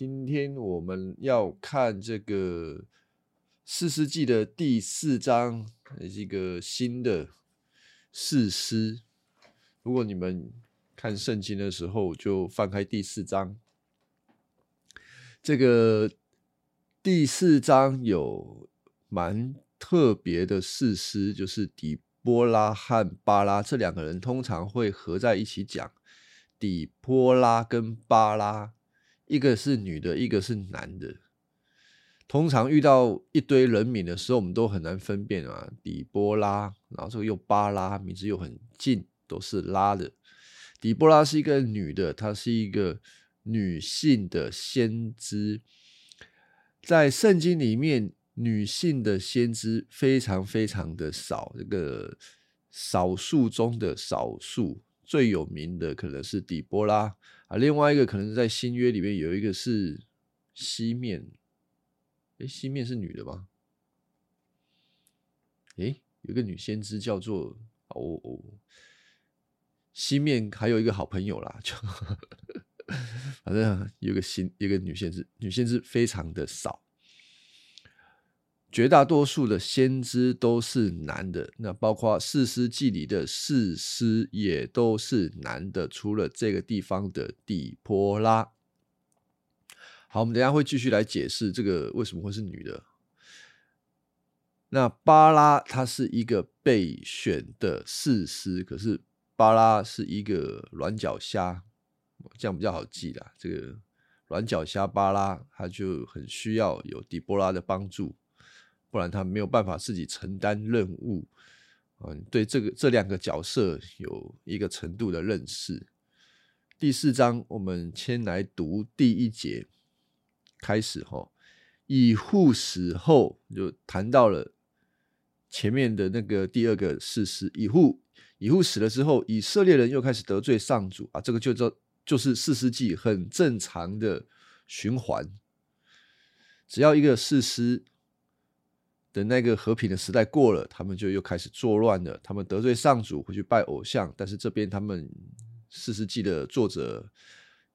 今天我们要看这个四世纪的第四章，是一个新的四诗。如果你们看圣经的时候，就翻开第四章。这个第四章有蛮特别的四诗，就是底波拉和巴拉这两个人通常会合在一起讲。底波拉跟巴拉，一个是女的，一个是男的。通常遇到一堆人名的时候，我们都很难分辨啊。底波拉，然后这个又巴拉，名字又很近，都是拉的。底波拉是一个女的，她是一个女性的先知。在圣经里面，女性的先知非常非常的少，这个少数中的少数。最有名的可能是底波拉啊，另外一个可能在新约里面有一个是西面，诶，西面是女的吗？诶，有个女先知叫做哦哦，西面还有一个好朋友啦，就 反正有个新一个女先知，女先知非常的少。绝大多数的先知都是男的，那包括四师记里的四师也都是男的，除了这个地方的底波拉。好，我们等下会继续来解释这个为什么会是女的。那巴拉他是一个被选的四师，可是巴拉是一个软脚虾，这样比较好记啦。这个软脚虾巴拉他就很需要有底波拉的帮助。不然他没有办法自己承担任务，嗯，对这个这两个角色有一个程度的认识。第四章我们先来读第一节，开始哈，以户死后就谈到了前面的那个第二个事实。以户以户死了之后，以色列人又开始得罪上主啊，这个就叫就是四世纪很正常的循环。只要一个事实。等那个和平的时代过了，他们就又开始作乱了。他们得罪上主，回去拜偶像。但是这边他们四世纪的作者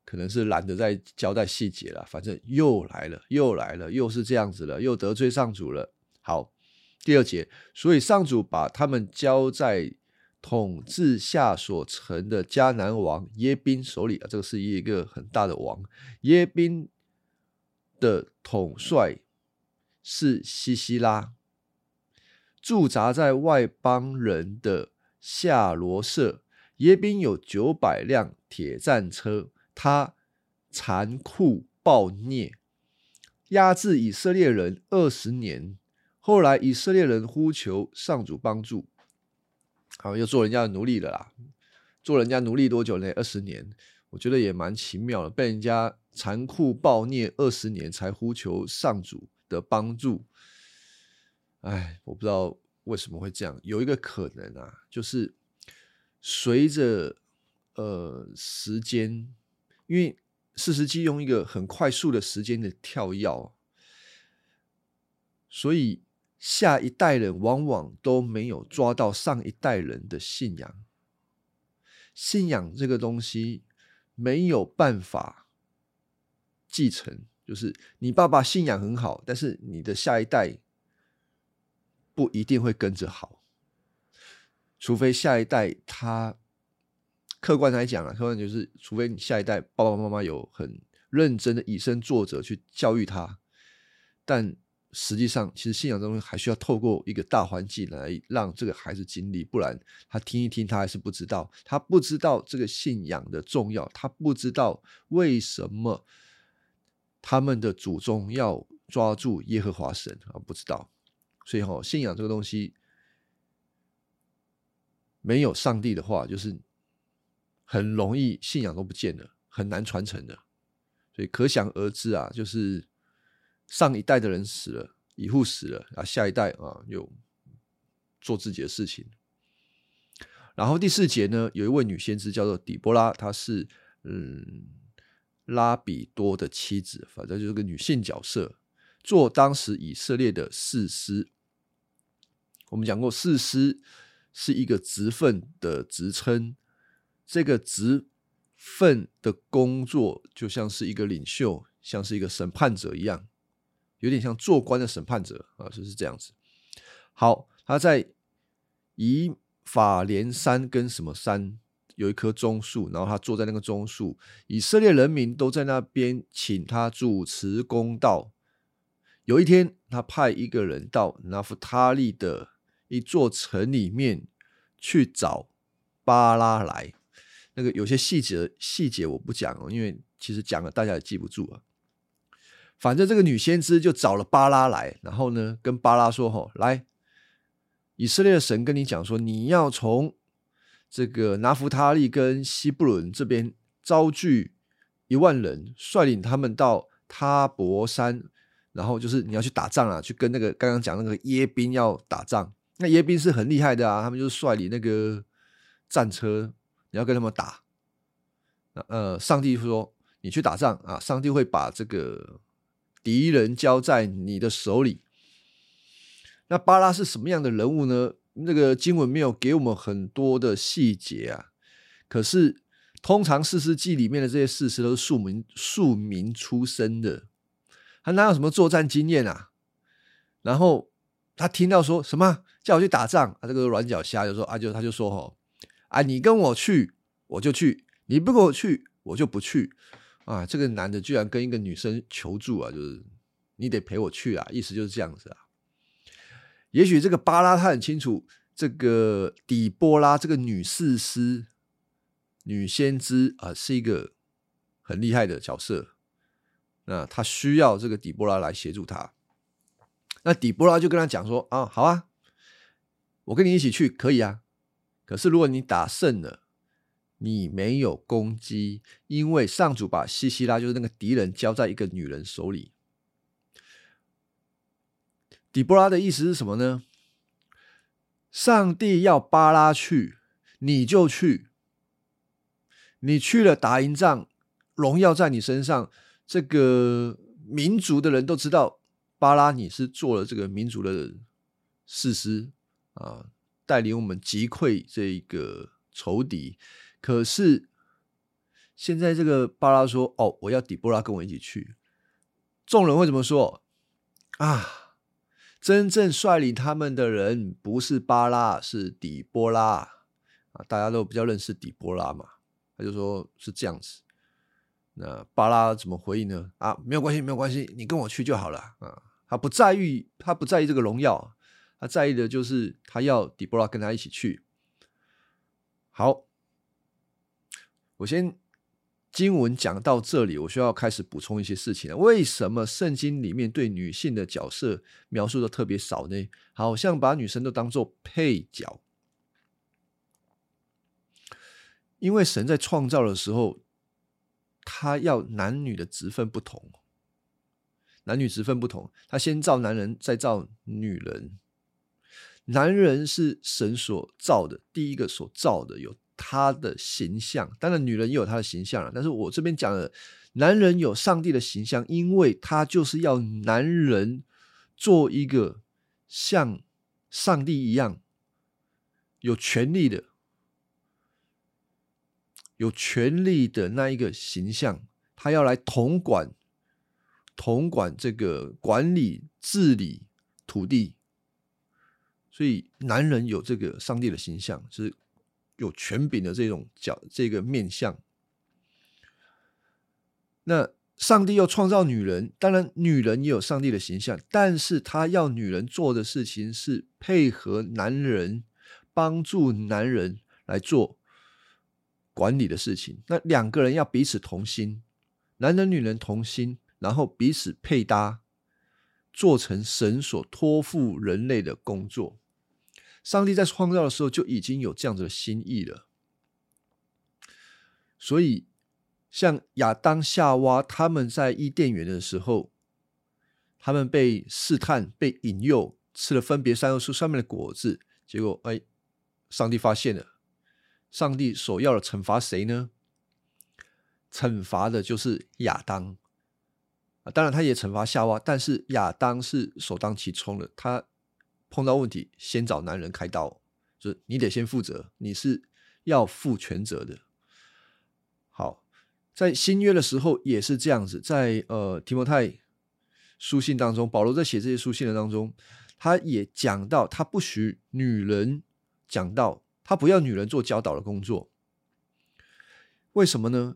可能是懒得再交代细节了。反正又来了，又来了，又是这样子了，又得罪上主了。好，第二节，所以上主把他们交在统治下所成的迦南王耶宾手里啊。这个是一个很大的王，耶宾的统帅。是西西拉驻扎在外邦人的夏罗舍耶宾有九百辆铁战车，他残酷暴虐，压制以色列人二十年。后来以色列人呼求上主帮助，好又做人家的奴隶了啦。做人家奴隶多久呢？二十年，我觉得也蛮奇妙的，被人家残酷暴虐二十年才呼求上主。的帮助，哎，我不知道为什么会这样。有一个可能啊，就是随着呃时间，因为四十七用一个很快速的时间的跳跃，所以下一代人往往都没有抓到上一代人的信仰。信仰这个东西没有办法继承。就是你爸爸信仰很好，但是你的下一代不一定会跟着好，除非下一代他客观来讲啊，客观就是，除非你下一代爸爸妈妈有很认真的以身作则去教育他，但实际上，其实信仰中还需要透过一个大环境来让这个孩子经历，不然他听一听，他还是不知道，他不知道这个信仰的重要，他不知道为什么。他们的祖宗要抓住耶和华神啊，不知道，所以哈，信仰这个东西没有上帝的话，就是很容易信仰都不见了，很难传承的。所以可想而知啊，就是上一代的人死了，以后死了啊，下一代啊又做自己的事情。然后第四节呢，有一位女先知叫做底波拉，她是嗯。拉比多的妻子，反正就是个女性角色，做当时以色列的士师。我们讲过，士师是一个职分的职称，这个职分的工作就像是一个领袖，像是一个审判者一样，有点像做官的审判者啊，就是这样子。好，他在以法莲山跟什么山有一棵棕树，然后他坐在那个棕树，以色列人民都在那边请他主持公道。有一天，他派一个人到拿弗他利的一座城里面去找巴拉来。那个有些细节细节我不讲哦，因为其实讲了大家也记不住啊。反正这个女先知就找了巴拉来，然后呢跟巴拉说：“吼，来，以色列的神跟你讲说，你要从这个拿弗他利跟西布伦这边招聚一万人，率领他们到他伯山，然后就是你要去打仗啊，去跟那个刚刚讲那个耶宾要打仗。那耶宾是很厉害的啊，他们就是率领那个战车。”你要跟他们打，呃，上帝说你去打仗啊，上帝会把这个敌人交在你的手里。那巴拉是什么样的人物呢？那个经文没有给我们很多的细节啊。可是通常四世纪里面的这些事实都是庶民庶民出身的，他哪有什么作战经验啊？然后他听到说什么叫我去打仗啊？这个软脚虾就说啊，就他就说哦。啊，你跟我去，我就去；你不跟我去，我就不去。啊，这个男的居然跟一个女生求助啊，就是你得陪我去啊，意思就是这样子啊。也许这个巴拉他很清楚，这个底波拉这个女士师、女先知啊，是一个很厉害的角色。那他需要这个底波拉来协助他。那底波拉就跟他讲说：啊，好啊，我跟你一起去，可以啊。可是，如果你打胜了，你没有攻击，因为上主把西西拉就是那个敌人交在一个女人手里。底波拉的意思是什么呢？上帝要巴拉去，你就去。你去了打赢仗，荣耀在你身上。这个民族的人都知道，巴拉你是做了这个民族的事师啊。带领我们击溃这个仇敌，可是现在这个巴拉说：“哦，我要底波拉跟我一起去。”众人会怎么说？啊，真正率领他们的人不是巴拉，是底波拉啊！大家都比较认识底波拉嘛，他就说是这样子。那巴拉怎么回应呢？啊，没有关系，没有关系，你跟我去就好了啊！他不在意，他不在意这个荣耀。他在意的就是他要底波拉跟他一起去。好，我先经文讲到这里，我需要开始补充一些事情了。为什么圣经里面对女性的角色描述的特别少呢？好像把女生都当做配角。因为神在创造的时候，他要男女的职分不同，男女职分不同，他先造男人，再造女人。男人是神所造的，第一个所造的有他的形象，当然女人也有她的形象了。但是我这边讲的，男人有上帝的形象，因为他就是要男人做一个像上帝一样有权利的、有权利的那一个形象，他要来统管、统管这个管理、治理土地。所以，男人有这个上帝的形象，是有权柄的这种角这个面相。那上帝又创造女人，当然女人也有上帝的形象，但是他要女人做的事情是配合男人，帮助男人来做管理的事情。那两个人要彼此同心，男人女人同心，然后彼此配搭，做成神所托付人类的工作。上帝在创造的时候就已经有这样子的心意了，所以像亚当、夏娃他们在伊甸园的时候，他们被试探、被引诱，吃了分别三恶树上面的果子，结果哎，上帝发现了，上帝所要的惩罚谁呢？惩罚的就是亚当啊，当然他也惩罚夏娃，但是亚当是首当其冲的，他。碰到问题，先找男人开刀，就是你得先负责，你是要负全责的。好，在新约的时候也是这样子，在呃提摩太书信当中，保罗在写这些书信的当中，他也讲到他不许女人讲到，他不要女人做教导的工作。为什么呢？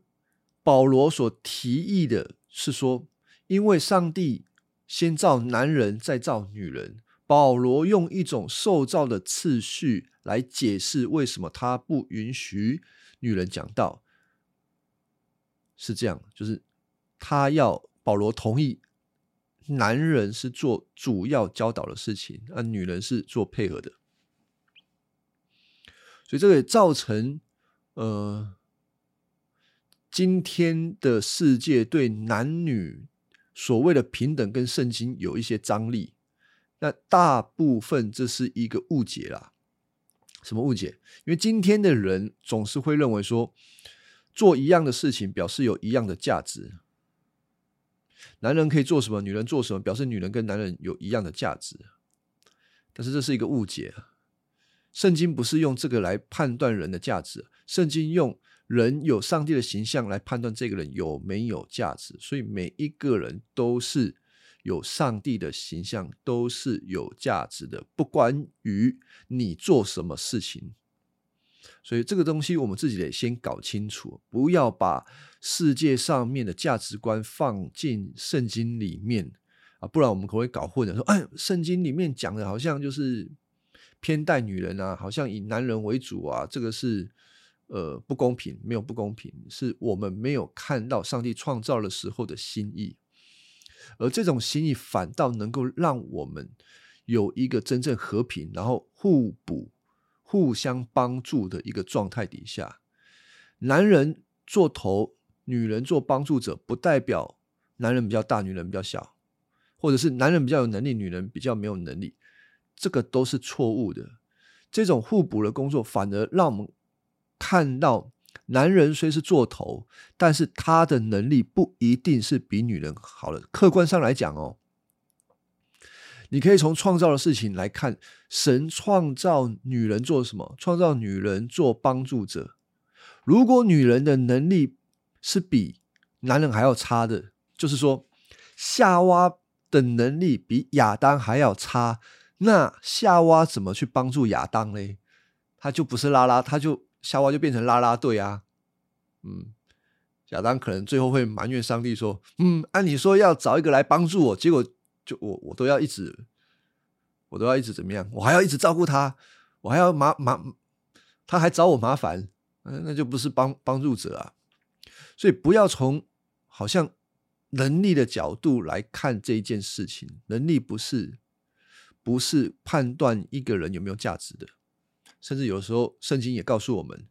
保罗所提议的是说，因为上帝先造男人，再造女人。保罗用一种受造的次序来解释为什么他不允许女人讲道，是这样，就是他要保罗同意男人是做主要教导的事情，而女人是做配合的，所以这个也造成呃今天的世界对男女所谓的平等跟圣经有一些张力。那大部分这是一个误解啦，什么误解？因为今天的人总是会认为说，做一样的事情表示有一样的价值。男人可以做什么，女人做什么，表示女人跟男人有一样的价值。但是这是一个误解！圣经不是用这个来判断人的价值，圣经用人有上帝的形象来判断这个人有没有价值。所以每一个人都是。有上帝的形象都是有价值的，不关于你做什么事情，所以这个东西我们自己得先搞清楚，不要把世界上面的价值观放进圣经里面啊，不然我们可能会搞混了。说，哎，圣经里面讲的好像就是偏待女人啊，好像以男人为主啊，这个是呃不公平，没有不公平，是我们没有看到上帝创造的时候的心意。而这种心意反倒能够让我们有一个真正和平，然后互补、互相帮助的一个状态底下。男人做头，女人做帮助者，不代表男人比较大，女人比较小，或者是男人比较有能力，女人比较没有能力，这个都是错误的。这种互补的工作，反而让我们看到。男人虽是做头，但是他的能力不一定是比女人好的。客观上来讲哦，你可以从创造的事情来看，神创造女人做什么？创造女人做帮助者。如果女人的能力是比男人还要差的，就是说夏娃的能力比亚当还要差，那夏娃怎么去帮助亚当嘞？他就不是拉拉，他就。夏娃就变成拉拉队啊，嗯，亚当可能最后会埋怨上帝说：“嗯，按你说要找一个来帮助我，结果就我我都要一直，我都要一直怎么样？我还要一直照顾他，我还要麻麻，他还找我麻烦，嗯，那就不是帮帮助者啊。所以不要从好像能力的角度来看这一件事情，能力不是不是判断一个人有没有价值的。”甚至有时候，圣经也告诉我们，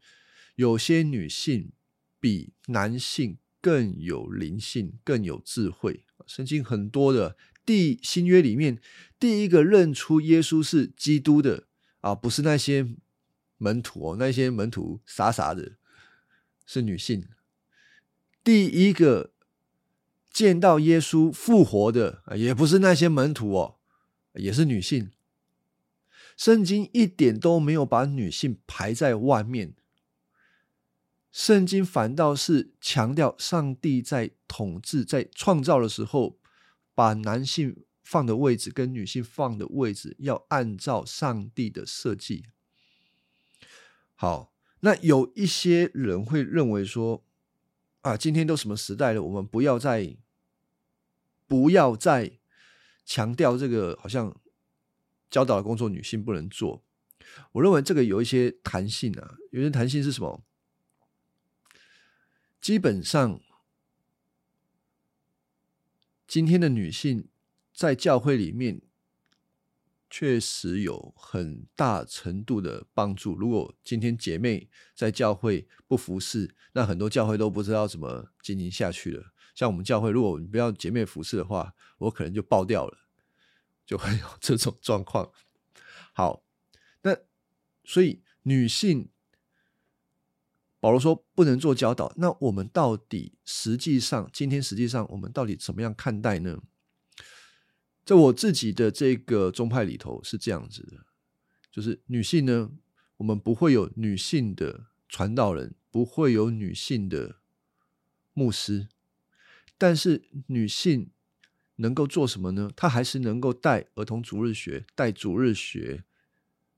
有些女性比男性更有灵性、更有智慧。圣经很多的第新约里面，第一个认出耶稣是基督的啊，不是那些门徒哦，那些门徒傻傻的，是女性。第一个见到耶稣复活的，也不是那些门徒哦，也是女性。圣经一点都没有把女性排在外面，圣经反倒是强调上帝在统治、在创造的时候，把男性放的位置跟女性放的位置要按照上帝的设计。好，那有一些人会认为说，啊，今天都什么时代了，我们不要再不要再强调这个，好像。教导的工作，女性不能做。我认为这个有一些弹性啊，有些弹性是什么？基本上，今天的女性在教会里面确实有很大程度的帮助。如果今天姐妹在教会不服侍，那很多教会都不知道怎么经营下去了。像我们教会，如果你不要姐妹服侍的话，我可能就爆掉了。就会有这种状况。好，那所以女性，保罗说不能做教导。那我们到底实际上，今天实际上我们到底怎么样看待呢？在我自己的这个宗派里头是这样子的，就是女性呢，我们不会有女性的传道人，不会有女性的牧师，但是女性能够做什么呢？他还是能够带儿童主日学、带主日学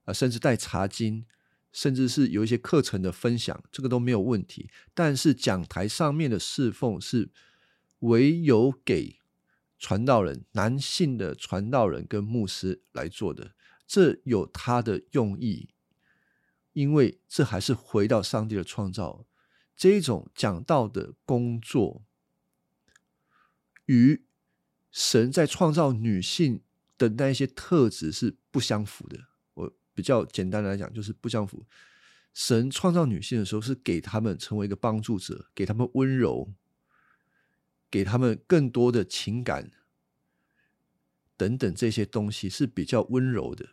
啊，甚至带查经，甚至是有一些课程的分享，这个都没有问题。但是讲台上面的侍奉是唯有给传道人、男性的传道人跟牧师来做的，这有他的用意。因为这还是回到上帝的创造，这一种讲道的工作，与神在创造女性的那一些特质是不相符的。我比较简单来讲，就是不相符。神创造女性的时候，是给他们成为一个帮助者，给他们温柔，给他们更多的情感等等这些东西是比较温柔的。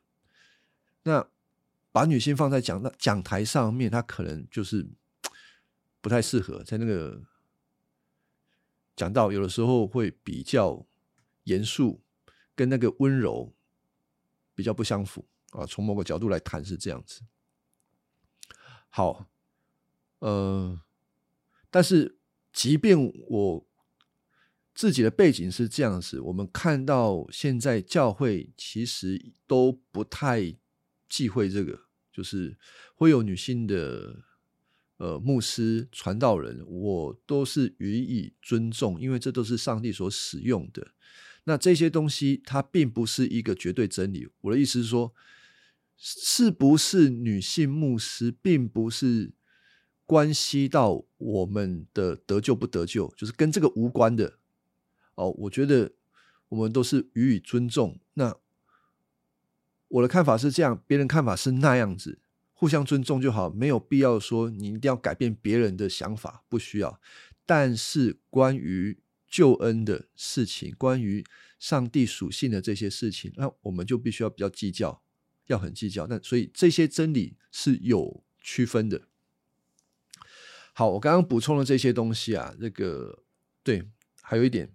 那。把女性放在讲那讲台上面，她可能就是不太适合在那个讲到，有的时候会比较严肃，跟那个温柔比较不相符啊。从某个角度来谈是这样子。好，呃，但是即便我自己的背景是这样子，我们看到现在教会其实都不太。忌讳这个，就是会有女性的呃牧师、传道人，我都是予以尊重，因为这都是上帝所使用的。那这些东西它并不是一个绝对真理。我的意思是说，是不是女性牧师，并不是关系到我们的得救不得救，就是跟这个无关的。哦，我觉得我们都是予以尊重。那。我的看法是这样，别人看法是那样子，互相尊重就好，没有必要说你一定要改变别人的想法，不需要。但是关于救恩的事情，关于上帝属性的这些事情，那我们就必须要比较计较，要很计较。那所以这些真理是有区分的。好，我刚刚补充了这些东西啊，这个对，还有一点，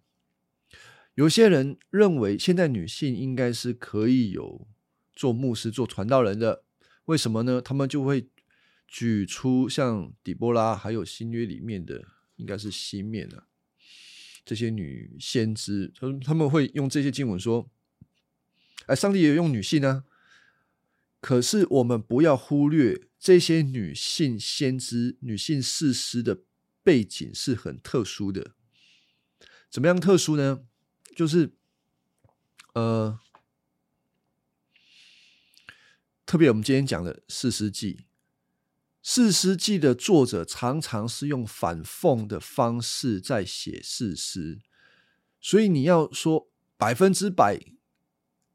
有些人认为现在女性应该是可以有。做牧师、做传道人的，为什么呢？他们就会举出像底波拉，还有新约里面的，应该是西面的这些女先知，他们他们会用这些经文说：“哎，上帝也用女性呢。”可是我们不要忽略这些女性先知、女性士师的背景是很特殊的。怎么样特殊呢？就是呃。特别我们今天讲的《四诗记》，《四诗记》的作者常常是用反讽的方式在写四诗，所以你要说百分之百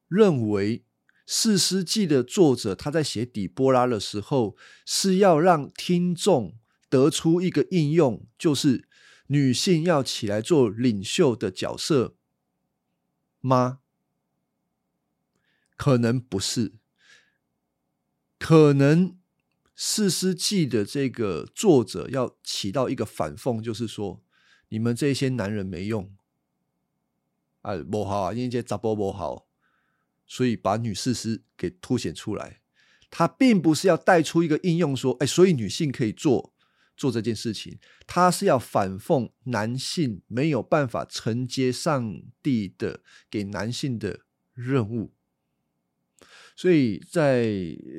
认为《四诗记》的作者他在写底波拉的时候是要让听众得出一个应用，就是女性要起来做领袖的角色吗？可能不是。可能《四诗记》的这个作者要起到一个反讽，就是说，你们这些男人没用，啊，不好啊，因为这杂波不好，所以把女四诗给凸显出来。他并不是要带出一个应用，说，哎，所以女性可以做做这件事情。他是要反讽男性没有办法承接上帝的给男性的任务。所以在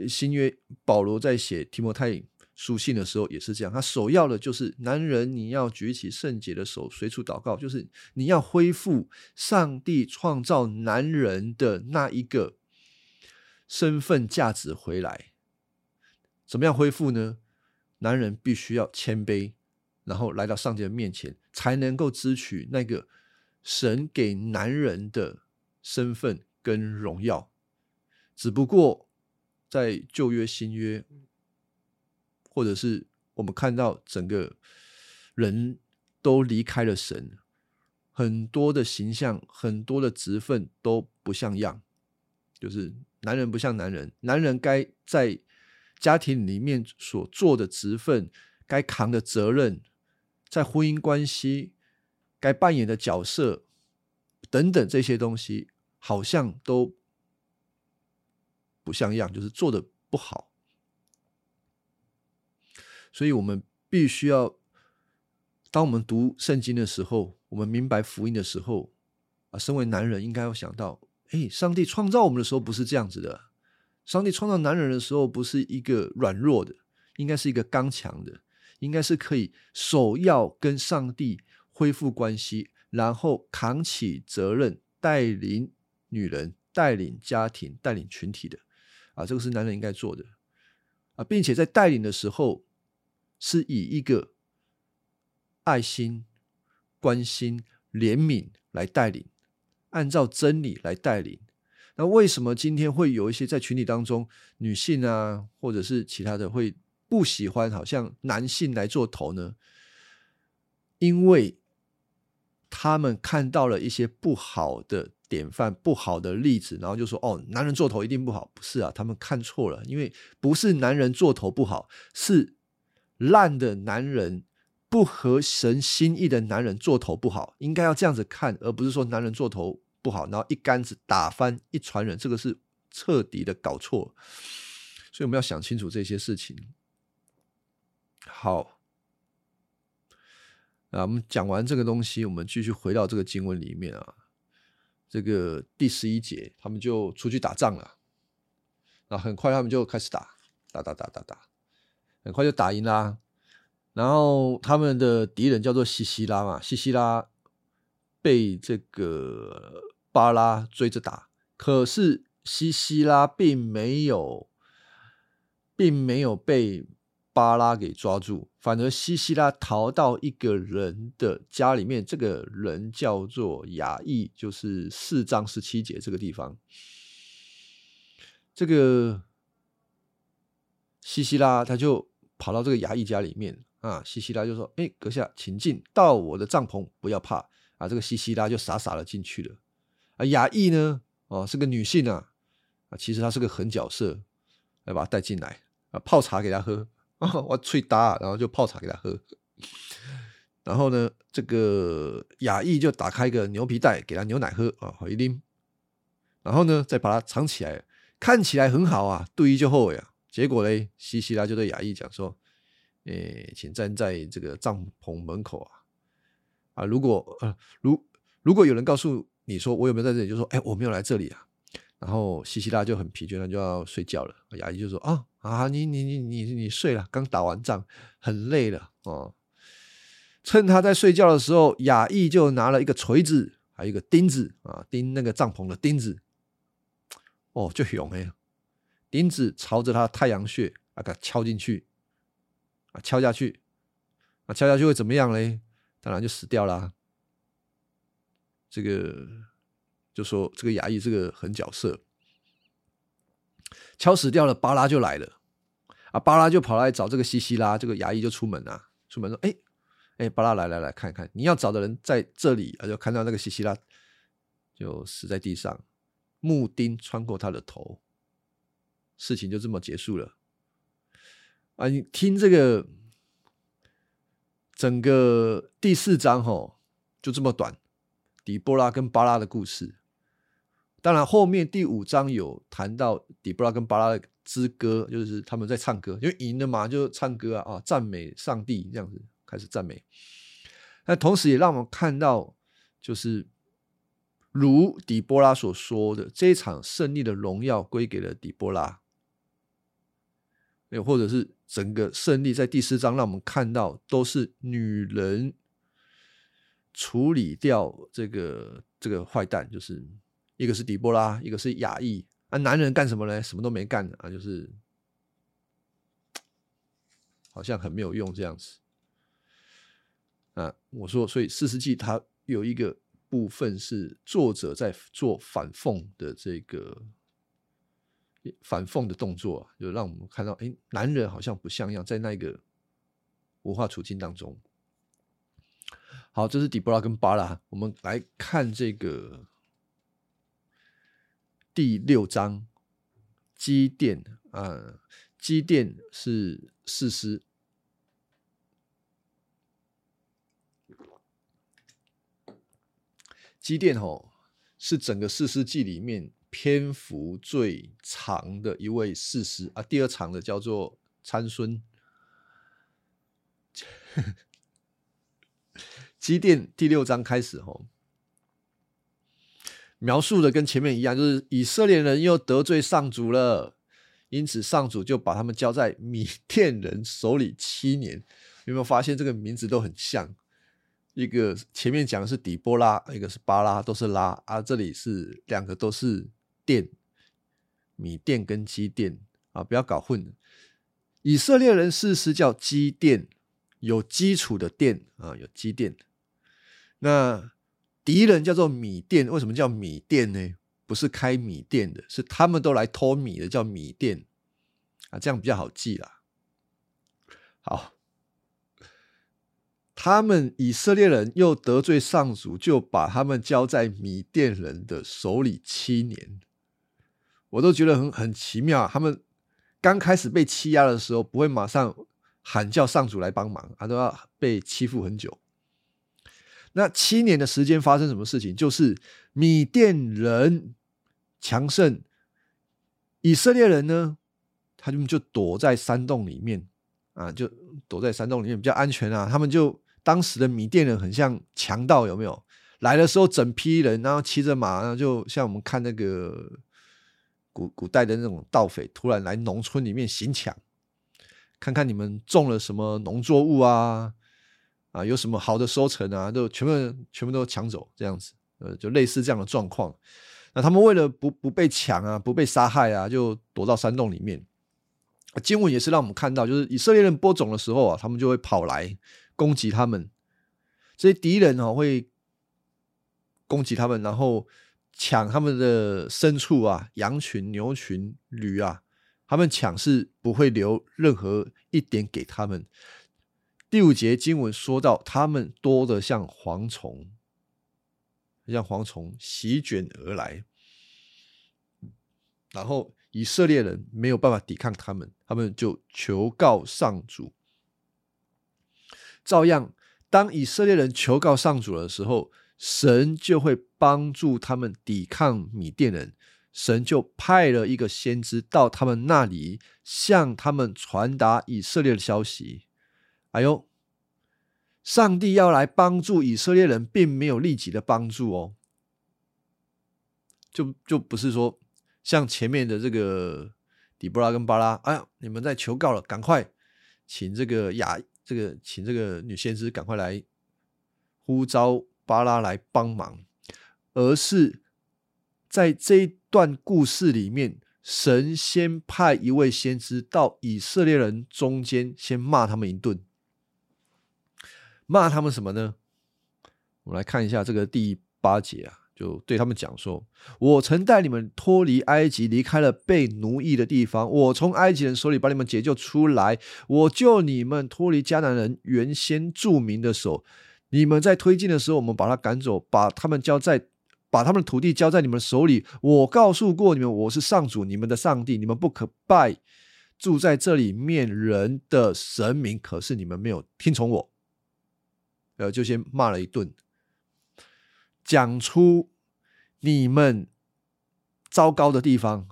新约，保罗在写提摩太书信的时候也是这样。他首要的就是男人，你要举起圣洁的手，随处祷告，就是你要恢复上帝创造男人的那一个身份价值回来。怎么样恢复呢？男人必须要谦卑，然后来到上帝的面前，才能够支取那个神给男人的身份跟荣耀。只不过，在旧约、新约，或者是我们看到整个人都离开了神，很多的形象、很多的职分都不像样。就是男人不像男人，男人该在家庭里面所做的职分、该扛的责任，在婚姻关系该扮演的角色等等这些东西，好像都。不像样，就是做的不好，所以我们必须要当我们读圣经的时候，我们明白福音的时候，啊，身为男人应该要想到，哎，上帝创造我们的时候不是这样子的。上帝创造男人的时候，不是一个软弱的，应该是一个刚强的，应该是可以首要跟上帝恢复关系，然后扛起责任，带领女人、带领家庭、带领群体的。啊，这个是男人应该做的。啊，并且在带领的时候，是以一个爱心、关心、怜悯来带领，按照真理来带领。那为什么今天会有一些在群体当中女性啊，或者是其他的会不喜欢好像男性来做头呢？因为他们看到了一些不好的典范、不好的例子，然后就说：“哦，男人做头一定不好。”不是啊，他们看错了，因为不是男人做头不好，是烂的男人、不合神心意的男人做头不好，应该要这样子看，而不是说男人做头。不好，然后一竿子打翻一船人，这个是彻底的搞错，所以我们要想清楚这些事情。好，啊，我们讲完这个东西，我们继续回到这个经文里面啊。这个第十一节，他们就出去打仗了，那很快他们就开始打，打打打打打，很快就打赢啦。然后他们的敌人叫做西西拉嘛，西西拉被这个。巴拉追着打，可是西西拉并没有，并没有被巴拉给抓住，反而西西拉逃到一个人的家里面，这个人叫做雅意，就是四章十七节这个地方。这个西西拉他就跑到这个雅意家里面啊，西西拉就说：“哎，阁下，请进到我的帐篷，不要怕啊。”这个西西拉就傻傻的进去了。啊，雅意呢？哦，是个女性啊！啊，其实她是个狠角色，来把她带进来啊，泡茶给她喝啊，我吹打，然后就泡茶给他喝。然后呢，这个雅意就打开一个牛皮袋给他牛奶喝啊，好一拎。然后呢，再把它藏起来，看起来很好啊，对一就后悔啊。结果嘞，西西拉就对雅意讲说：“诶，请站在这个帐篷门口啊！啊，如果呃，如如果有人告诉。”你说我有没有在这里？就说哎，我没有来这里啊。然后西西拉就很疲倦，他就要睡觉了。雅伊就说啊啊，你你你你你睡了，刚打完仗，很累了哦。趁他在睡觉的时候，雅意就拿了一个锤子，还有一个钉子啊，钉那个帐篷的钉子。哦，就勇哎，钉子朝着他太阳穴啊，给他敲进去啊，敲下去啊，敲下去会怎么样嘞？当然就死掉了。这个就说这个衙役这个狠角色，敲死掉了，巴拉就来了啊！巴拉就跑来找这个西西拉，这个衙役就出门啊，出门说：“哎哎，巴拉来来来看看，你要找的人在这里啊！”就看到那个西西拉就死在地上，木钉穿过他的头，事情就这么结束了啊！你听这个整个第四章吼，就这么短。底波拉跟巴拉的故事，当然后面第五章有谈到底波拉跟巴拉之歌，就是他们在唱歌，因为赢了嘛，就唱歌啊啊，赞美上帝这样子开始赞美。那同时也让我们看到，就是如底波拉所说的，这一场胜利的荣耀归给了底波拉，又或者是整个胜利在第四章让我们看到都是女人。处理掉这个这个坏蛋，就是一个是底波拉，一个是雅意啊。男人干什么呢？什么都没干啊，就是好像很没有用这样子啊。我说，所以四世纪它有一个部分是作者在做反讽的这个反讽的动作，就让我们看到，哎，男人好像不像样，在那个文化处境当中。好，这是底波拉跟巴拉。我们来看这个第六章，基甸啊，基甸是事师，基甸吼是整个四师记里面篇幅最长的一位四师啊，第二长的叫做参孙。基甸第六章开始哦，描述的跟前面一样，就是以色列人又得罪上主了，因此上主就把他们交在米甸人手里七年。有没有发现这个名字都很像？一个前面讲的是底波拉，一个是巴拉，都是拉啊。这里是两个都是电，米甸跟基甸啊，不要搞混。以色列人事实叫基甸，有基础的电啊，有基甸。那敌人叫做米甸，为什么叫米甸呢？不是开米店的，是他们都来偷米的，叫米店啊，这样比较好记啦。好。他们以色列人又得罪上主，就把他们交在米甸人的手里七年。我都觉得很很奇妙啊。他们刚开始被欺压的时候，不会马上喊叫上主来帮忙，他都要被欺负很久。那七年的时间发生什么事情？就是米甸人强盛，以色列人呢，他们就躲在山洞里面啊，就躲在山洞里面比较安全啊。他们就。当时的米甸人很像强盗，有没有？来的时候整批人，然后骑着马，然后就像我们看那个古古代的那种盗匪，突然来农村里面行抢，看看你们种了什么农作物啊，啊，有什么好的收成啊，都全部全部都抢走，这样子，呃，就类似这样的状况。那他们为了不不被抢啊，不被杀害啊，就躲到山洞里面。经文也是让我们看到，就是以色列人播种的时候啊，他们就会跑来。攻击他们，这些敌人哦会攻击他们，然后抢他们的牲畜啊，羊群、牛群、驴啊，他们抢是不会留任何一点给他们。第五节经文说到，他们多的像蝗虫，像蝗虫席卷而来，然后以色列人没有办法抵抗他们，他们就求告上主。照样，当以色列人求告上主的时候，神就会帮助他们抵抗米甸人。神就派了一个先知到他们那里，向他们传达以色列的消息。哎呦，上帝要来帮助以色列人，并没有立即的帮助哦，就就不是说像前面的这个底波拉跟巴拉，哎呀，你们在求告了，赶快请这个亚。这个请这个女先知赶快来呼召巴拉来帮忙，而是在这一段故事里面，神先派一位先知到以色列人中间，先骂他们一顿。骂他们什么呢？我们来看一下这个第八节啊。就对他们讲说：“我曾带你们脱离埃及，离开了被奴役的地方。我从埃及人手里把你们解救出来，我救你们脱离迦南人原先著名的手。你们在推进的时候，我们把他赶走，把他们交在，把他们的土地交在你们手里。我告诉过你们，我是上主，你们的上帝，你们不可拜住在这里面人的神明。可是你们没有听从我，呃，就先骂了一顿。”讲出你们糟糕的地方，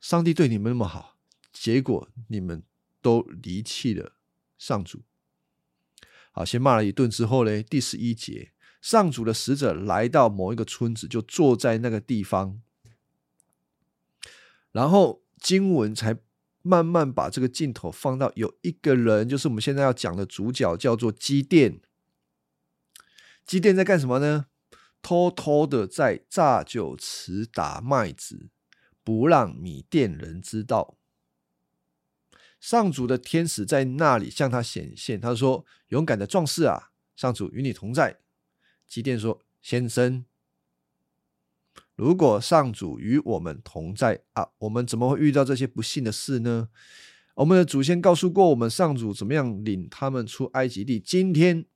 上帝对你们那么好，结果你们都离弃了上主。好，先骂了一顿之后呢，第十一节，上主的使者来到某一个村子，就坐在那个地方，然后经文才慢慢把这个镜头放到有一个人，就是我们现在要讲的主角，叫做基甸。基甸在干什么呢？偷偷的在榨酒池打麦子，不让米店人知道。上主的天使在那里向他显现，他说：“勇敢的壮士啊，上主与你同在。”基甸说：“先生，如果上主与我们同在啊，我们怎么会遇到这些不幸的事呢？我们的祖先告诉过我们，上主怎么样领他们出埃及地。今天。”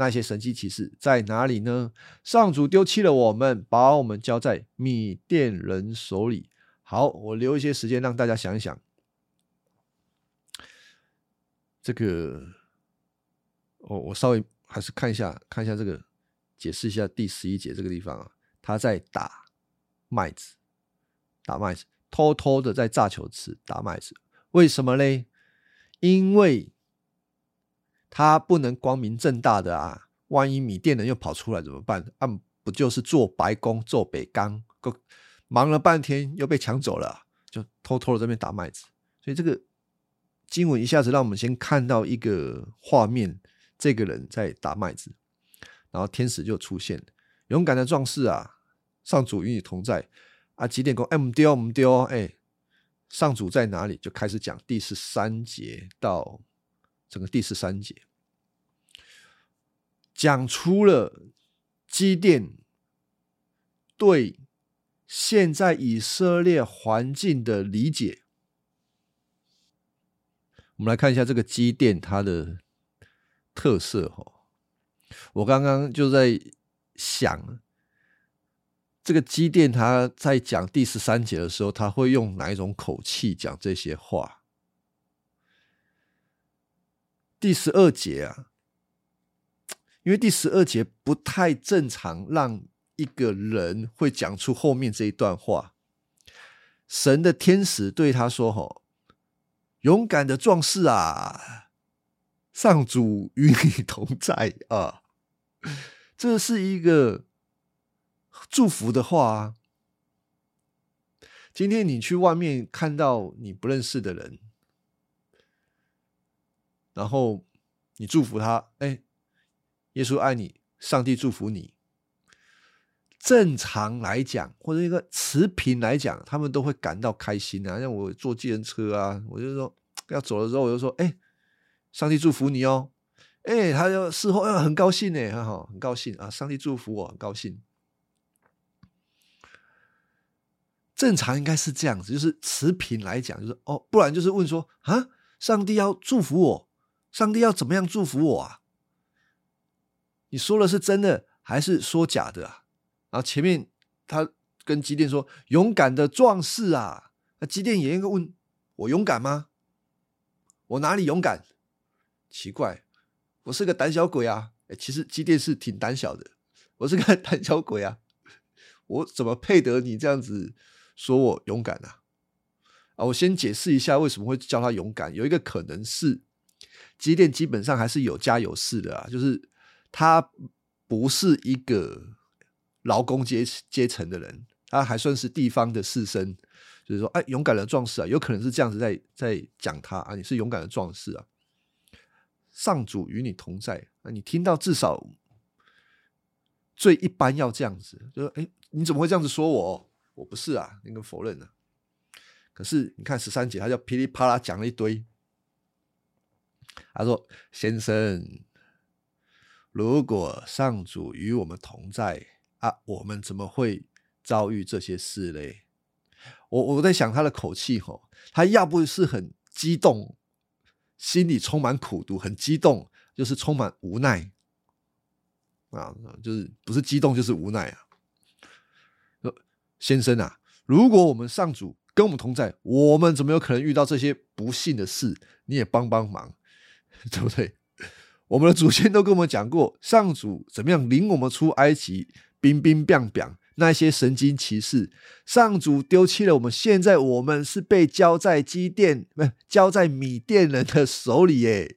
那些神迹奇事在哪里呢？上主丢弃了我们，把我们交在米甸人手里。好，我留一些时间让大家想一想。这个，我我稍微还是看一下，看一下这个，解释一下第十一节这个地方啊，他在打麦子，打麦子，偷偷的在炸球池打麦子，为什么嘞？因为。他不能光明正大的啊，万一米店人又跑出来怎么办？啊，不就是做白工做北刚，忙了半天又被抢走了，就偷偷的这边打麦子。所以这个经文一下子让我们先看到一个画面，这个人在打麦子，然后天使就出现，勇敢的壮士啊，上主与你同在啊，几点钟？哎，唔丢唔丢，哎，上主在哪里？就开始讲第十三节到整个第十三节。讲出了基甸对现在以色列环境的理解。我们来看一下这个基甸它的特色哈。我刚刚就在想，这个基甸他在讲第十三节的时候，他会用哪一种口气讲这些话？第十二节啊。因为第十二节不太正常，让一个人会讲出后面这一段话。神的天使对他说：“吼，勇敢的壮士啊，上主与你同在啊！”这是一个祝福的话。今天你去外面看到你不认识的人，然后你祝福他，哎。耶稣爱你，上帝祝福你。正常来讲，或者一个持平来讲，他们都会感到开心啊。像我坐计程车啊，我就说要走的时候，我就说：“哎，上帝祝福你哦。”哎，他就事后很高兴呢，很好，很高兴啊。上帝祝福我，很高兴。正常应该是这样子，就是持平来讲，就是哦，不然就是问说啊，上帝要祝福我，上帝要怎么样祝福我啊？你说的是真的还是说假的啊？然后前面他跟基甸说：“勇敢的壮士啊！”那基甸也应该问我勇敢吗？我哪里勇敢？奇怪，我是个胆小鬼啊！哎，其实基甸是挺胆小的，我是个 胆小鬼啊！我怎么配得你这样子说我勇敢啊？啊，我先解释一下为什么会叫他勇敢。有一个可能是机电基本上还是有家有室的啊，就是。他不是一个劳工阶阶层的人，他还算是地方的士绅，就是说，哎，勇敢的壮士啊，有可能是这样子在在讲他啊，你是勇敢的壮士啊，上主与你同在啊，你听到至少最一般要这样子，就说，哎，你怎么会这样子说我？我不是啊，那个否认了。可是你看十三节，他就噼里啪啦讲了一堆，他说，先生。如果上主与我们同在啊，我们怎么会遭遇这些事嘞？我我在想他的口气吼，他要不是很激动，心里充满苦毒，很激动，就是充满无奈啊，就是不是激动就是无奈啊。先生啊，如果我们上主跟我们同在，我们怎么有可能遇到这些不幸的事？你也帮帮忙，对不对？我们的祖先都跟我们讲过，上主怎么样领我们出埃及，兵兵变变，那些神经骑士，上主丢弃了我们，现在我们是被交在机电，不交在米店人的手里，耶，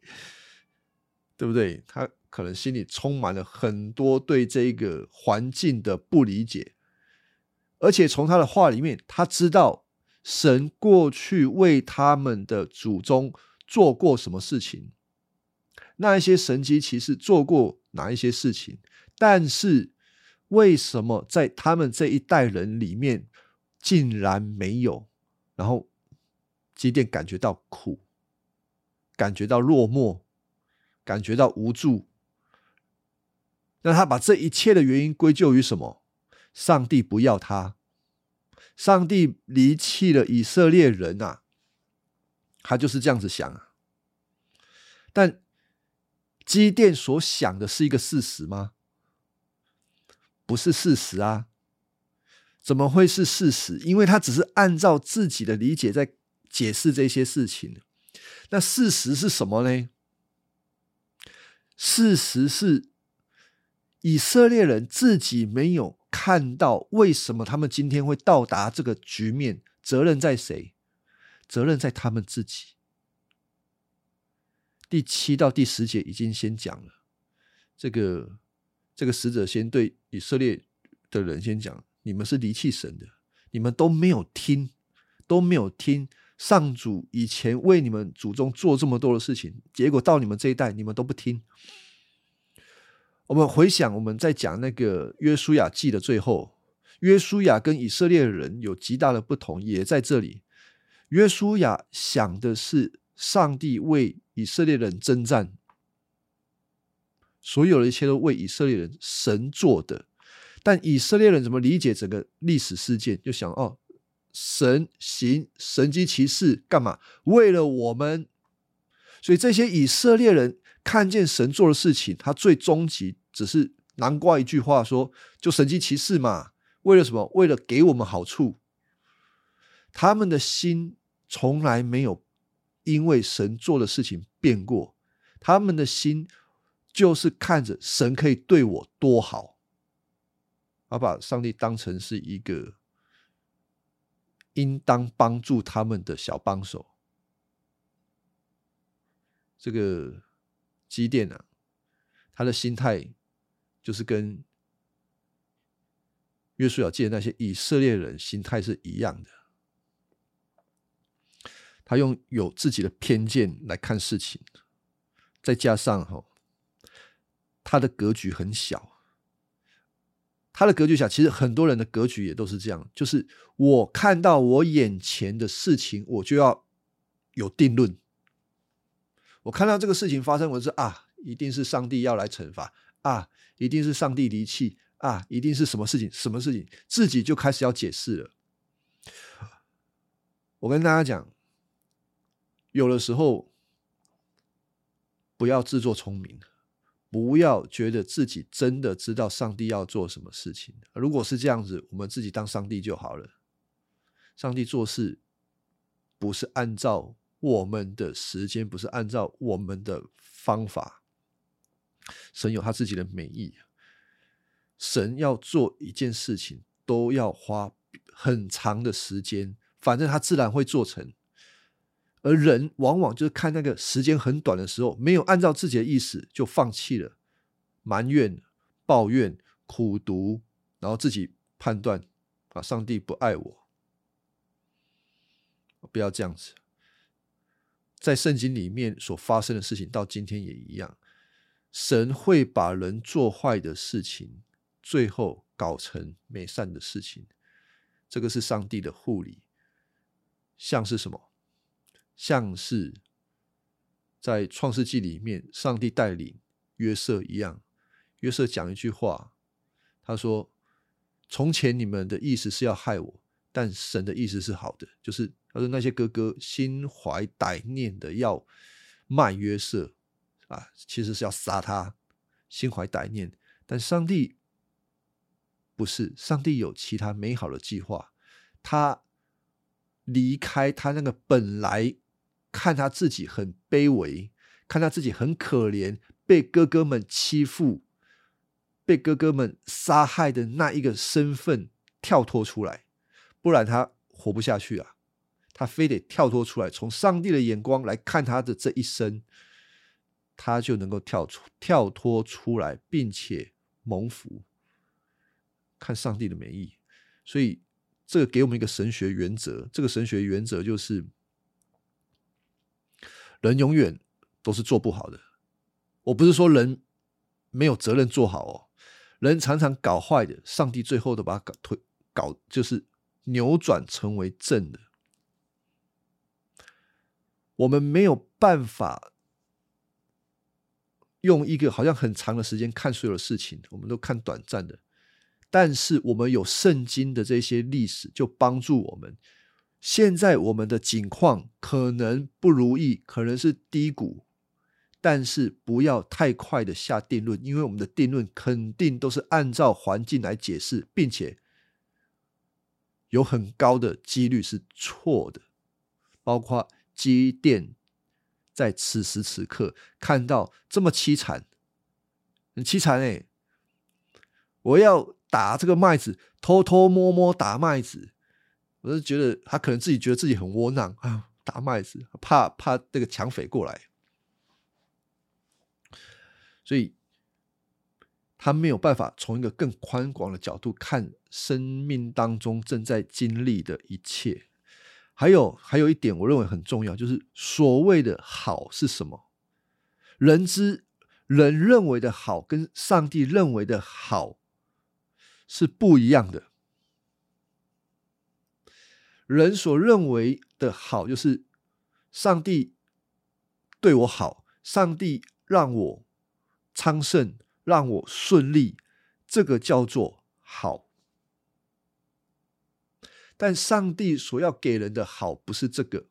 对不对？他可能心里充满了很多对这个环境的不理解，而且从他的话里面，他知道神过去为他们的祖宗做过什么事情。那一些神机骑士做过哪一些事情？但是为什么在他们这一代人里面竟然没有？然后基甸感觉到苦，感觉到落寞，感觉到无助。那他把这一切的原因归咎于什么？上帝不要他，上帝离弃了以色列人啊！他就是这样子想啊，但。基甸所想的是一个事实吗？不是事实啊！怎么会是事实？因为他只是按照自己的理解在解释这些事情。那事实是什么呢？事实是以色列人自己没有看到为什么他们今天会到达这个局面，责任在谁？责任在他们自己。第七到第十节已经先讲了，这个这个使者先对以色列的人先讲：你们是离弃神的，你们都没有听，都没有听上主以前为你们祖宗做这么多的事情，结果到你们这一代，你们都不听。我们回想，我们在讲那个约书亚记的最后，约书亚跟以色列人有极大的不同，也在这里。约书亚想的是上帝为以色列人征战，所有的一切都为以色列人神做的。但以色列人怎么理解整个历史事件？就想哦，神行神机骑士干嘛？为了我们，所以这些以色列人看见神做的事情，他最终极只是难怪一句话说：就神机骑士嘛，为了什么？为了给我们好处。他们的心从来没有因为神做的事情变过，他们的心就是看着神可以对我多好。而把上帝当成是一个应当帮助他们的小帮手。这个基甸啊，他的心态就是跟约书亚记那些以色列人心态是一样的。他用有自己的偏见来看事情，再加上哈，他的格局很小。他的格局小，其实很多人的格局也都是这样，就是我看到我眼前的事情，我就要有定论。我看到这个事情发生，我是啊，一定是上帝要来惩罚啊，一定是上帝离弃啊，一定是什么事情，什么事情，自己就开始要解释了。我跟大家讲，有的时候不要自作聪明。不要觉得自己真的知道上帝要做什么事情。如果是这样子，我们自己当上帝就好了。上帝做事不是按照我们的时间，不是按照我们的方法。神有他自己的美意。神要做一件事情，都要花很长的时间，反正他自然会做成。而人往往就是看那个时间很短的时候，没有按照自己的意思就放弃了，埋怨、抱怨、苦读，然后自己判断啊，上帝不爱我，不要这样子。在圣经里面所发生的事情，到今天也一样，神会把人做坏的事情，最后搞成美善的事情，这个是上帝的护理，像是什么？像是在创世纪里面，上帝带领约瑟一样。约瑟讲一句话，他说：“从前你们的意思是要害我，但神的意思是好的。”就是他说那些哥哥心怀歹念的要卖约瑟啊，其实是要杀他，心怀歹念。但上帝不是，上帝有其他美好的计划。他离开他那个本来。看他自己很卑微，看他自己很可怜，被哥哥们欺负，被哥哥们杀害的那一个身份跳脱出来，不然他活不下去啊！他非得跳脱出来，从上帝的眼光来看他的这一生，他就能够跳出、跳脱出来，并且蒙福，看上帝的美意。所以，这个给我们一个神学原则，这个神学原则就是。人永远都是做不好的。我不是说人没有责任做好哦，人常常搞坏的，上帝最后都把它搞推搞，就是扭转成为正的。我们没有办法用一个好像很长的时间看所有的事情，我们都看短暂的。但是我们有圣经的这些历史，就帮助我们。现在我们的境况可能不如意，可能是低谷，但是不要太快的下定论，因为我们的定论肯定都是按照环境来解释，并且有很高的几率是错的。包括机电在此时此刻看到这么凄惨，很凄惨哎！我要打这个麦子，偷偷摸摸打麦子。我是觉得他可能自己觉得自己很窝囊啊，打麦子怕怕那个抢匪过来，所以他没有办法从一个更宽广的角度看生命当中正在经历的一切。还有，还有一点，我认为很重要，就是所谓的好是什么？人之人认为的好，跟上帝认为的好是不一样的。人所认为的好，就是上帝对我好，上帝让我昌盛。让我顺利，这个叫做好。但上帝所要给人的好不是这个。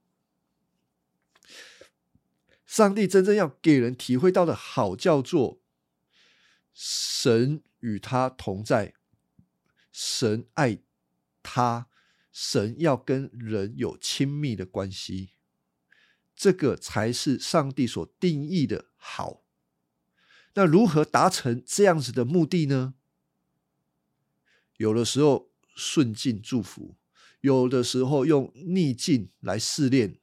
上帝真正要给人体会到的好，叫做神与他同在，神爱他，神要跟人有亲密的关系，这个才是上帝所定义的好。那如何达成这样子的目的呢？有的时候顺境祝福，有的时候用逆境来试炼，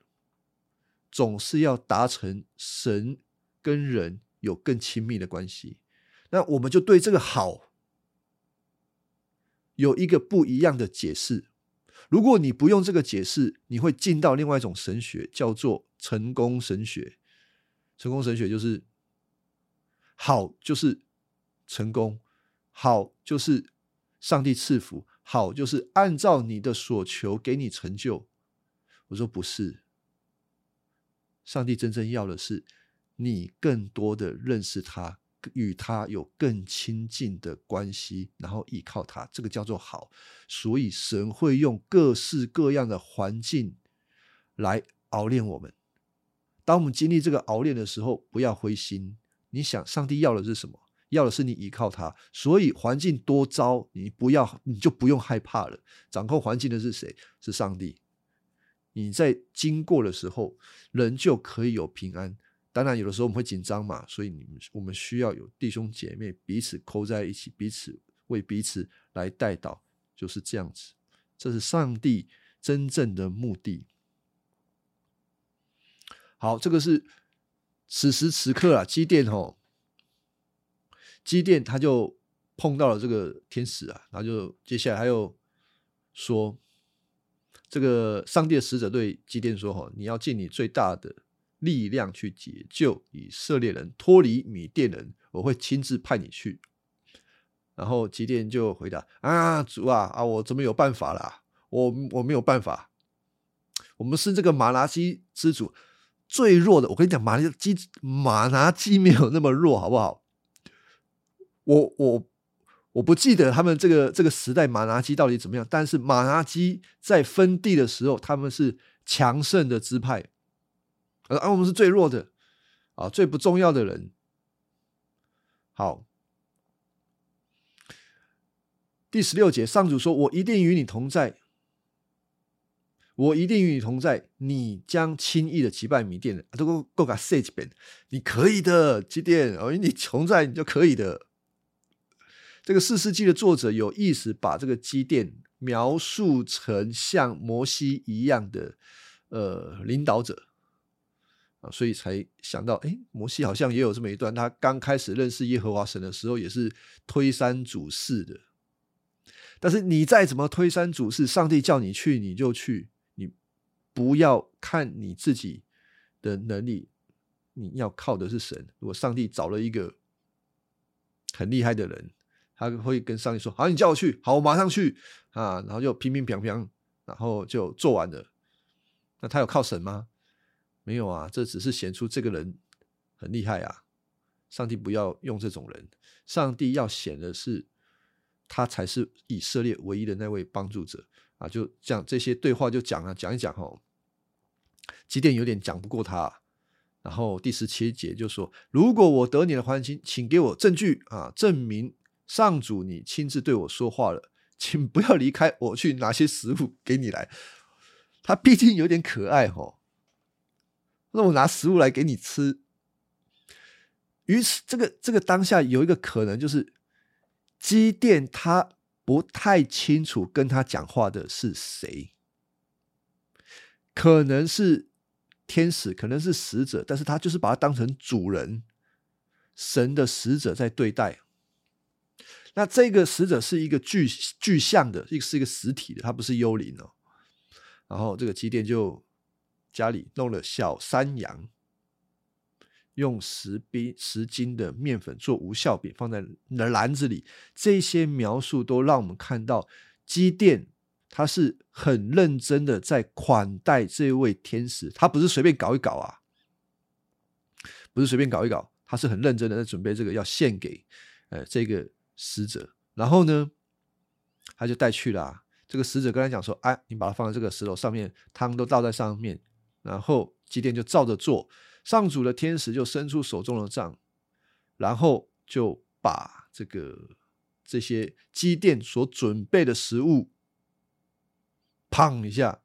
总是要达成神跟人有更亲密的关系。那我们就对这个好有一个不一样的解释。如果你不用这个解释，你会进到另外一种神学，叫做成功神学。成功神学就是。好就是成功，好就是上帝赐福，好就是按照你的所求给你成就。我说不是，上帝真正要的是你更多的认识他，与他有更亲近的关系，然后依靠他，这个叫做好。所以神会用各式各样的环境来熬炼我们。当我们经历这个熬炼的时候，不要灰心。你想，上帝要的是什么？要的是你依靠他。所以环境多糟，你不要，你就不用害怕了。掌控环境的是谁？是上帝。你在经过的时候，人就可以有平安。当然，有的时候我们会紧张嘛，所以你们我们需要有弟兄姐妹彼此扣在一起，彼此为彼此来带导，就是这样子。这是上帝真正的目的。好，这个是。此时此刻啊，机电吼，机电他就碰到了这个天使啊，然后就接下来他又说，这个上帝的使者对机电说：“吼，你要尽你最大的力量去解救以色列人，脱离米甸人，我会亲自派你去。”然后机电就回答：“啊，主啊啊，我怎么有办法啦？我我没有办法，我们是这个马拉基之主。”最弱的，我跟你讲，马拿基马拿基没有那么弱，好不好？我我我不记得他们这个这个时代马拿基到底怎么样，但是马拿基在分地的时候，他们是强盛的支派，而我们是最弱的啊，最不重要的人。好，第十六节，上主说：“我一定与你同在。”我一定与你同在，你将轻易的击败米甸人，都够够个 say 几遍，你可以的，基甸，哦，你同在，你就可以的。这个四世纪的作者有意识把这个基甸描述成像摩西一样的呃领导者啊，所以才想到，哎，摩西好像也有这么一段，他刚开始认识耶和华神的时候，也是推三阻四的。但是你再怎么推三阻四，上帝叫你去，你就去。你不要看你自己的能力，你要靠的是神。如果上帝找了一个很厉害的人，他会跟上帝说：“好，你叫我去，好，我马上去啊！”然后就乒乒乓乓，然后就做完了。那他有靠神吗？没有啊，这只是显出这个人很厉害啊。上帝不要用这种人，上帝要显的是他才是以色列唯一的那位帮助者啊！就这样，这些对话就讲啊，讲一讲哦。基甸有点讲不过他，然后第十七节就说：“如果我得你的欢心，请给我证据啊，证明上主你亲自对我说话了，请不要离开，我去拿些食物给你来。”他毕竟有点可爱哈，那我拿食物来给你吃。于是，这个这个当下有一个可能，就是机电他不太清楚跟他讲话的是谁。可能是天使，可能是使者，但是他就是把他当成主人，神的使者在对待。那这个死者是一个具具象的，一个是一个实体的，它不是幽灵哦。然后这个机电就家里弄了小山羊，用十冰十斤的面粉做无效饼，放在那篮子里。这些描述都让我们看到基甸他是很认真的在款待这位天使，他不是随便搞一搞啊，不是随便搞一搞，他是很认真的在准备这个要献给呃这个使者。然后呢，他就带去了。这个使者跟他讲说：“哎，你把它放在这个石头上面，汤都倒在上面。”然后基甸就照着做。上主的天使就伸出手中的杖，然后就把这个这些基甸所准备的食物，砰一下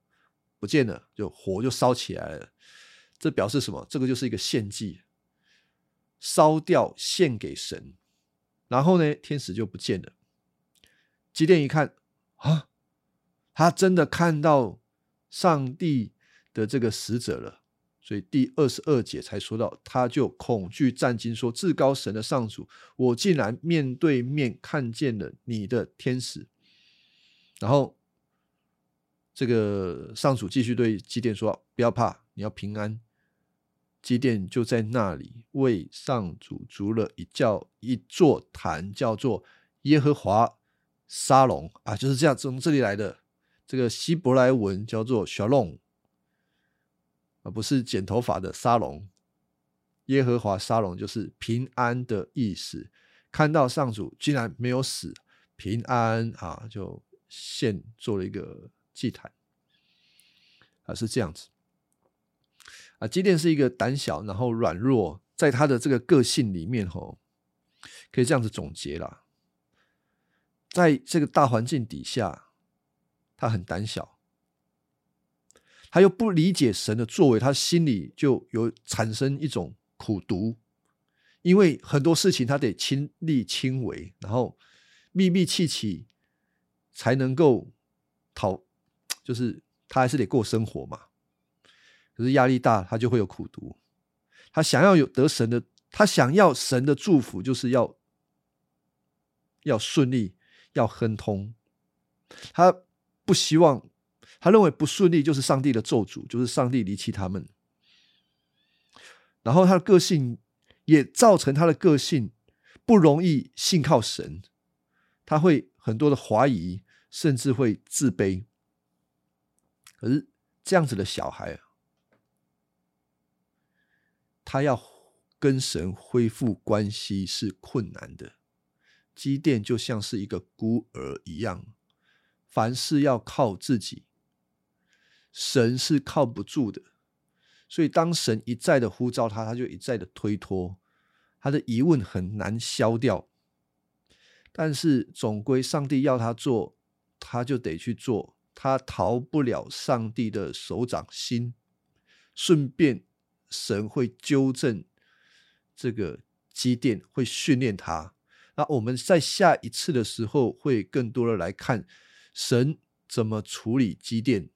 不见了，就火就烧起来了。这表示什么？这个就是一个献祭，烧掉献给神。然后呢，天使就不见了。基甸一看，啊！他真的看到上帝的这个使者了，所以第二十二节才说到，他就恐惧战惊，说：“至高神的上主，我竟然面对面看见了你的天使。”然后这个上主继续对基甸说：“不要怕，你要平安。”基甸就在那里为上主筑了一叫一座坛，叫做耶和华沙龙啊，就是这样从这里来的。这个希伯来文叫做 “shalom”，而不是剪头发的沙龙。耶和华沙龙就是平安的意思。看到上主竟然没有死，平安啊，就现做了一个祭坛啊，是这样子。啊，基甸是一个胆小，然后软弱，在他的这个个性里面，吼，可以这样子总结啦。在这个大环境底下。他很胆小，他又不理解神的作为，他心里就有产生一种苦毒，因为很多事情他得亲力亲为，然后密密气气才能够讨，就是他还是得过生活嘛。可是压力大，他就会有苦毒。他想要有得神的，他想要神的祝福，就是要要顺利，要亨通。他。不希望，他认为不顺利就是上帝的咒诅，就是上帝离弃他们。然后他的个性也造成他的个性不容易信靠神，他会很多的怀疑，甚至会自卑。可是这样子的小孩，他要跟神恢复关系是困难的。基甸就像是一个孤儿一样。凡事要靠自己，神是靠不住的。所以，当神一再的呼召他，他就一再的推脱，他的疑问很难消掉。但是，总归上帝要他做，他就得去做，他逃不了上帝的手掌心。顺便，神会纠正这个积淀，会训练他。那我们在下一次的时候，会更多的来看。神怎么处理积淀？